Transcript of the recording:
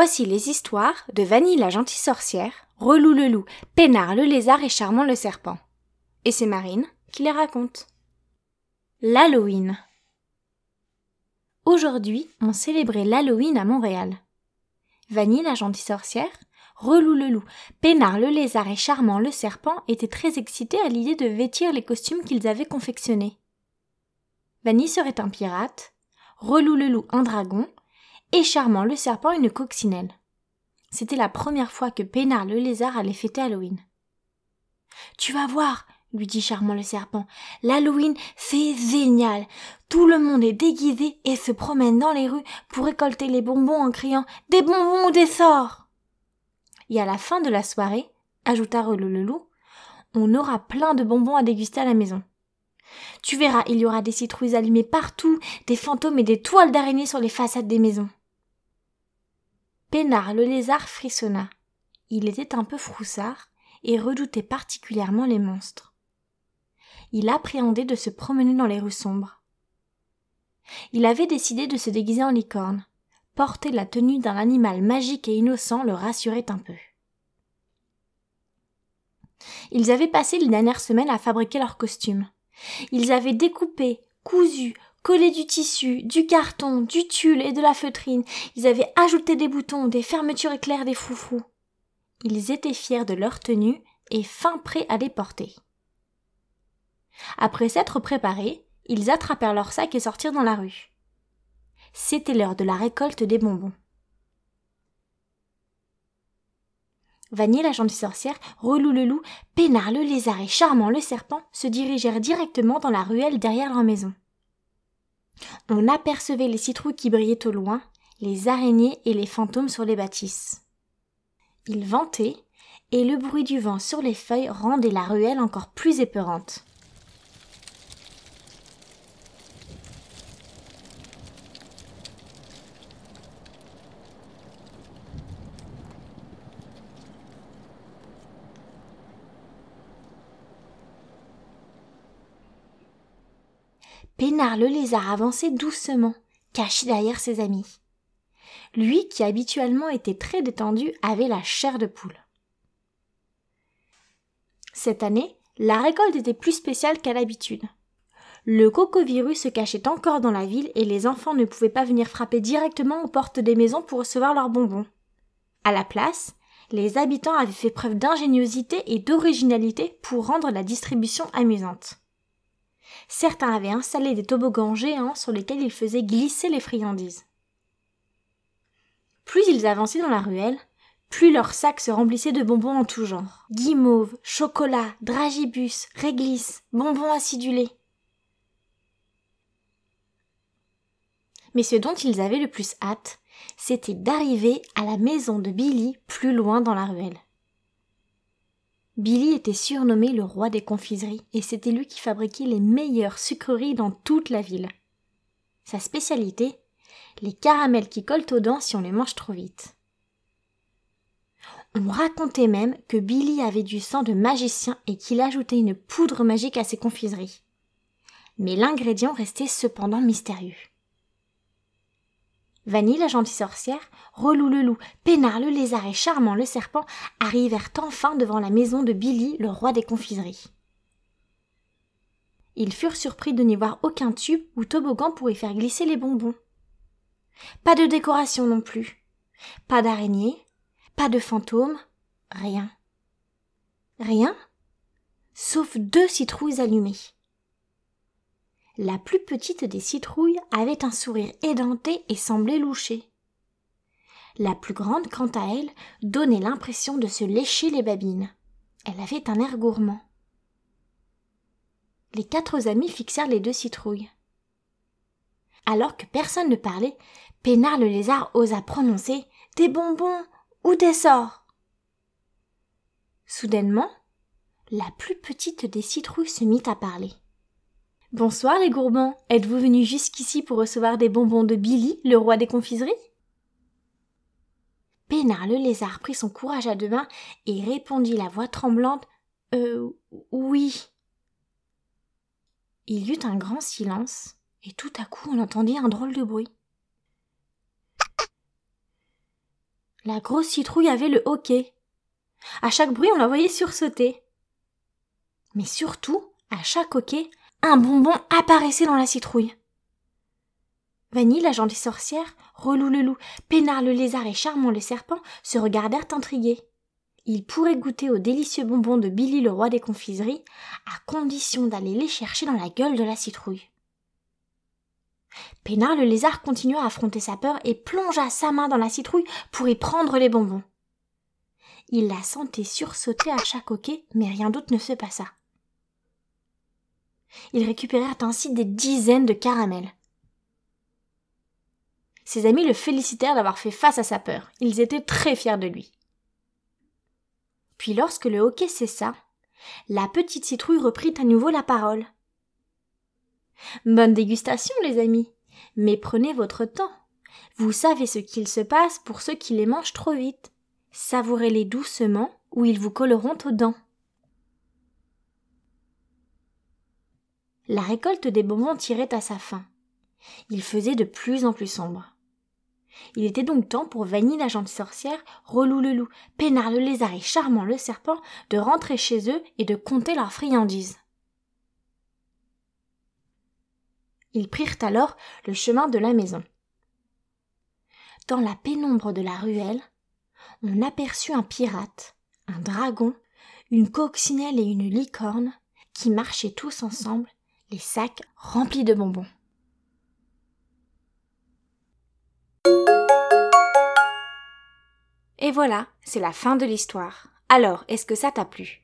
Voici les histoires de Vanille la gentille sorcière, Relou le loup, Pénard le lézard et Charmant le serpent. Et c'est Marine qui les raconte. L'Halloween. Aujourd'hui, on célébrait l'Halloween à Montréal. Vanille la gentille sorcière, Relou le loup, Pénard le lézard et Charmant le serpent étaient très excités à l'idée de vêtir les costumes qu'ils avaient confectionnés. Vanille serait un pirate, Relou le loup un dragon, et Charmant le serpent une coccinelle. C'était la première fois que Pénard le lézard allait fêter Halloween. Tu vas voir, lui dit Charmant le serpent, l'Halloween, c'est génial. Tout le monde est déguisé et se promène dans les rues pour récolter les bonbons en criant Des bonbons ou des sorts. Et à la fin de la soirée, ajouta Relou le loup, on aura plein de bonbons à déguster à la maison. Tu verras, il y aura des citrouilles allumées partout, des fantômes et des toiles d'araignées sur les façades des maisons. Pénard le lézard frissonna. Il était un peu froussard et redoutait particulièrement les monstres. Il appréhendait de se promener dans les rues sombres. Il avait décidé de se déguiser en licorne. Porter la tenue d'un animal magique et innocent le rassurait un peu. Ils avaient passé les dernières semaines à fabriquer leurs costumes. Ils avaient découpé, cousu, collé du tissu, du carton, du tulle et de la feutrine. Ils avaient ajouté des boutons, des fermetures éclairs, des froufrous. Ils étaient fiers de leur tenue et fin prêts à les porter. Après s'être préparés, ils attrapèrent leur sac et sortirent dans la rue. C'était l'heure de la récolte des bonbons. Vanille la gentille sorcière, Relou le loup, Pénard le lézard et Charmant le serpent se dirigèrent directement dans la ruelle derrière leur maison. On apercevait les citrouilles qui brillaient au loin, les araignées et les fantômes sur les bâtisses. Il ventait, et le bruit du vent sur les feuilles rendait la ruelle encore plus épeurante. Pénard le lézard avançait doucement, caché derrière ses amis. Lui, qui habituellement était très détendu, avait la chair de poule. Cette année, la récolte était plus spéciale qu'à l'habitude. Le cocovirus se cachait encore dans la ville et les enfants ne pouvaient pas venir frapper directement aux portes des maisons pour recevoir leurs bonbons. À la place, les habitants avaient fait preuve d'ingéniosité et d'originalité pour rendre la distribution amusante. Certains avaient installé des toboggans géants sur lesquels ils faisaient glisser les friandises. Plus ils avançaient dans la ruelle, plus leurs sacs se remplissaient de bonbons en tout genre. Guimauve, chocolat, dragibus, réglisse, bonbons acidulés. Mais ce dont ils avaient le plus hâte, c'était d'arriver à la maison de Billy plus loin dans la ruelle. Billy était surnommé le roi des confiseries et c'était lui qui fabriquait les meilleures sucreries dans toute la ville. Sa spécialité les caramels qui collent aux dents si on les mange trop vite. On racontait même que Billy avait du sang de magicien et qu'il ajoutait une poudre magique à ses confiseries. Mais l'ingrédient restait cependant mystérieux. Vanille la gentille sorcière, Relou le loup, Pénard le lézard et Charmant le serpent arrivèrent enfin devant la maison de Billy, le roi des confiseries. Ils furent surpris de n'y voir aucun tube ou toboggan pour y faire glisser les bonbons. Pas de décoration non plus. Pas d'araignée, pas de fantômes, rien. Rien, sauf deux citrouilles allumées. La plus petite des citrouilles avait un sourire édenté et semblait loucher. La plus grande, quant à elle, donnait l'impression de se lécher les babines. Elle avait un air gourmand. Les quatre amis fixèrent les deux citrouilles. Alors que personne ne parlait, Pénard le lézard osa prononcer des bonbons ou des sorts. Soudainement, la plus petite des citrouilles se mit à parler. Bonsoir les gourmands, êtes-vous venus jusqu'ici pour recevoir des bonbons de Billy, le roi des confiseries? Pénard le lézard prit son courage à deux mains et répondit la voix tremblante Euh oui. Il y eut un grand silence, et tout à coup on entendit un drôle de bruit. La grosse citrouille avait le hoquet. À chaque bruit, on la voyait sursauter. Mais surtout, à chaque hoquet, un bonbon apparaissait dans la citrouille. Vanille, la gentille sorcière, Relou le loup, Pénard le lézard et Charmant le serpent se regardèrent intrigués. Ils pourraient goûter aux délicieux bonbons de Billy le roi des confiseries, à condition d'aller les chercher dans la gueule de la citrouille. Pénard le lézard continua à affronter sa peur et plongea sa main dans la citrouille pour y prendre les bonbons. Il la sentait sursauter à chaque hoquet, mais rien d'autre ne se passa. Ils récupérèrent ainsi des dizaines de caramels. Ses amis le félicitèrent d'avoir fait face à sa peur. Ils étaient très fiers de lui. Puis lorsque le hoquet cessa, la petite citrouille reprit à nouveau la parole. Bonne dégustation, les amis. Mais prenez votre temps. Vous savez ce qu'il se passe pour ceux qui les mangent trop vite. Savourez-les doucement ou ils vous colleront aux dents. La récolte des bonbons tirait à sa fin. Il faisait de plus en plus sombre. Il était donc temps pour Vanille la gentille sorcière, Relou le loup, Pénard le lézard et Charmant le serpent de rentrer chez eux et de compter leurs friandises. Ils prirent alors le chemin de la maison. Dans la pénombre de la ruelle, on aperçut un pirate, un dragon, une coccinelle et une licorne qui marchaient tous ensemble les sacs remplis de bonbons. Et voilà, c'est la fin de l'histoire. Alors, est-ce que ça t'a plu?